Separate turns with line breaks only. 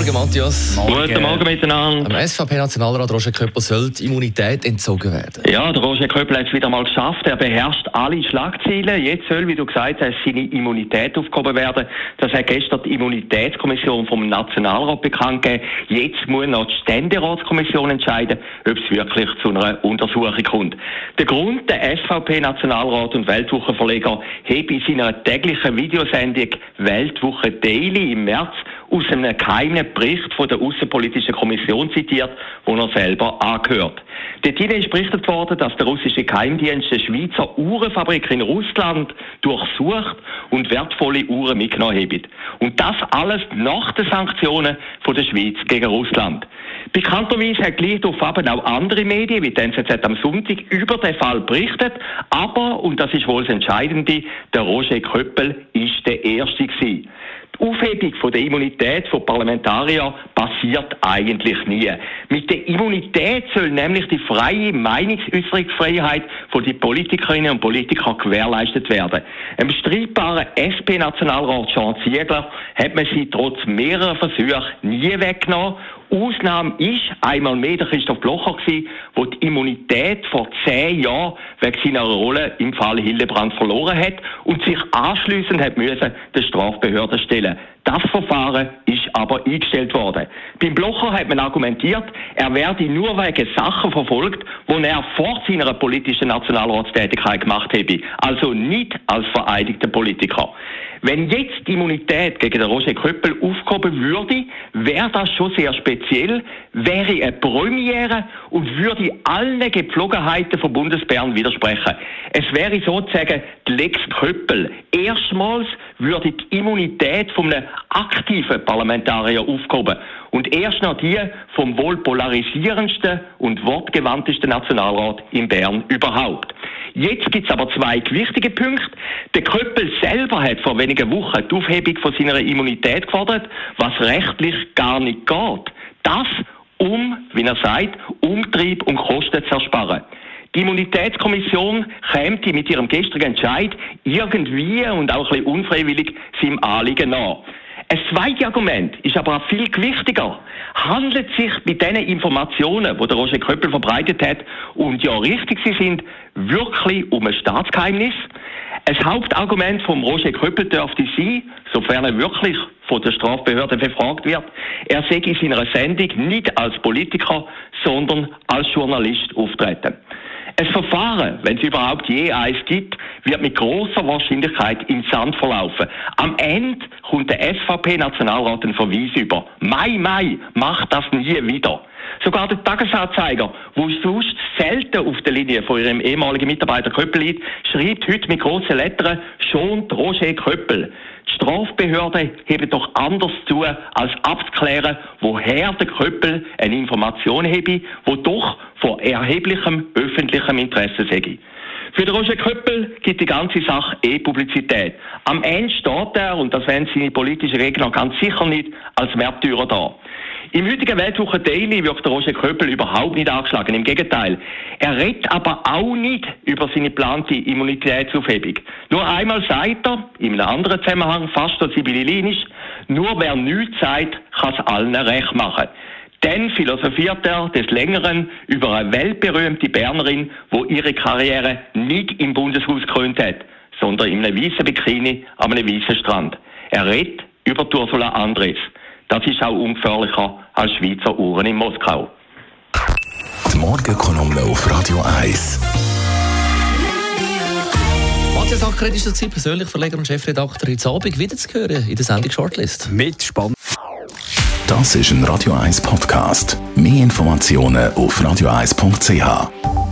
Morgen, Matthias.
Guten Morgen miteinander.
Am SVP-Nationalrat Roger Köppel soll die Immunität entzogen werden.
Ja, der Roger Köppel hat es wieder mal geschafft. Er beherrscht alle Schlagzeilen. Jetzt soll, wie du gesagt hast, seine Immunität aufgehoben werden. Das hat gestern die Immunitätskommission vom Nationalrat bekannt gegeben. Jetzt muss noch die Ständeratskommission entscheiden, ob es wirklich zu einer Untersuchung kommt. Der Grund, der SVP-Nationalrat und Weltwochenverleger habe in seiner täglichen Videosendung Weltwoche Daily im März aus einem geheimen Bericht von der Außenpolitischen Kommission zitiert, wo er selber angehört. Dort ist berichtet worden, dass der russische Geheimdienst eine Schweizer Uhrenfabrik in Russland durchsucht und wertvolle Uhren mitgenommen hat. Und das alles nach den Sanktionen von der Schweiz gegen Russland. Bekannterweise hat gleich darauf auch andere Medien, wie die NZZ am Sonntag, über den Fall berichtet. Aber, und das ist wohl das Entscheidende, der Roger Köppel ist der Erste gewesen. Aufhebung von der Immunität von Parlamentariern passiert eigentlich nie. Mit der Immunität soll nämlich die freie Meinungsäußerungsfreiheit von den Politikerinnen und Politikern gewährleistet werden. Im streitbaren SP-Nationalrat Jean Ziegler hat man sie trotz mehrerer Versuche nie weggenommen Ausnahme ist einmal mehr der Christoph Blocher gewesen, der die Immunität vor zehn Jahren wegen seiner Rolle im Fall Hildebrand verloren hat und sich anschließend hat müssen der Strafbehörde stellen. Das Verfahren ist aber eingestellt worden. Beim Blocher hat man argumentiert, er werde nur wegen Sachen verfolgt, die er vor seiner politischen Nationalratstätigkeit gemacht habe. Also nicht als vereidigter Politiker. Wenn jetzt die Immunität gegen den Roger Köppel aufgehoben würde, wäre das schon sehr speziell, wäre eine Premiere und würde allen Gepflogenheiten von Bundesbären widersprechen. Es wäre sozusagen die Lex Köppel. Erstmals würde die Immunität von einem aktiven Parlamentarier aufgehoben und erst noch die vom wohl polarisierendsten und wortgewandtesten Nationalrat in Bern überhaupt. Jetzt gibt es aber zwei wichtige Punkte. Der Köppel selber hat vor wenigen Wochen die Aufhebung von seiner Immunität gefordert, was rechtlich gar nicht geht. Das, um, wie er sagt, Umtrieb und Kosten zu ersparen. Die Immunitätskommission käme mit ihrem gestrigen Entscheid irgendwie und auch ein bisschen unfreiwillig seinem Anliegen nach. Ein zweites Argument ist aber auch viel gewichtiger. Handelt es sich bei diesen Informationen, die der Roger Köppel verbreitet hat und ja richtig sie sind, wirklich um ein Staatsgeheimnis? Ein Hauptargument vom Roger Köppel dürfte sein, sofern er wirklich von der Strafbehörde befragt wird, er sei in seiner Sendung nicht als Politiker, sondern als Journalist auftreten. Ein Verfahren, wenn es überhaupt je eins gibt, wird mit großer Wahrscheinlichkeit im Sand verlaufen. Am Ende kommt der SVP-Nationalrat einen Verweis über. Mai, Mai, macht das nie wieder. Sogar der Tagesanzeiger, wo sonst selten auf der Linie von ihrem ehemaligen Mitarbeiter Köppel liegt, schreibt heute mit grossen Lettern schon Roger Köppel. Die Strafbehörde heben doch anders zu, als abzuklären, woher der Köppel eine Information habe, wo doch von erheblichem öffentlichem Interesse sei. Für den Roger Köppel gibt die ganze Sache eh Publizität. Am Ende steht er, und das werden seine politischen Gegner ganz sicher nicht, als Märtyrer da. Im heutigen Weltwoche Daily wirkt der Roger Köppel überhaupt nicht angeschlagen. Im Gegenteil. Er redet aber auch nicht über seine geplante Immunitätsaufhebung. Nur einmal sagt er, in einem anderen Zusammenhang, fast so sibyllinisch, nur wer nichts sagt, kann es allen recht machen. Dann philosophiert er des Längeren über eine weltberühmte Bernerin, wo ihre Karriere nicht im Bundeshaus gekrönt hat, sondern in einem weißen Bikini an einem weißen Strand. Er redet über Ursula Andres. Das ist auch ungefährlicher als Schweizer Uhren in Moskau.
Die Morgenkolumne auf Radio 1.
Matthias Ackeret ist dazu persönlich Verleger und Chefredakteur heute Abend wieder zu hören in der Sendung Shortlist.
Mit Spann.
Das ist ein Radio 1 Podcast. Mehr Informationen auf radio1.ch.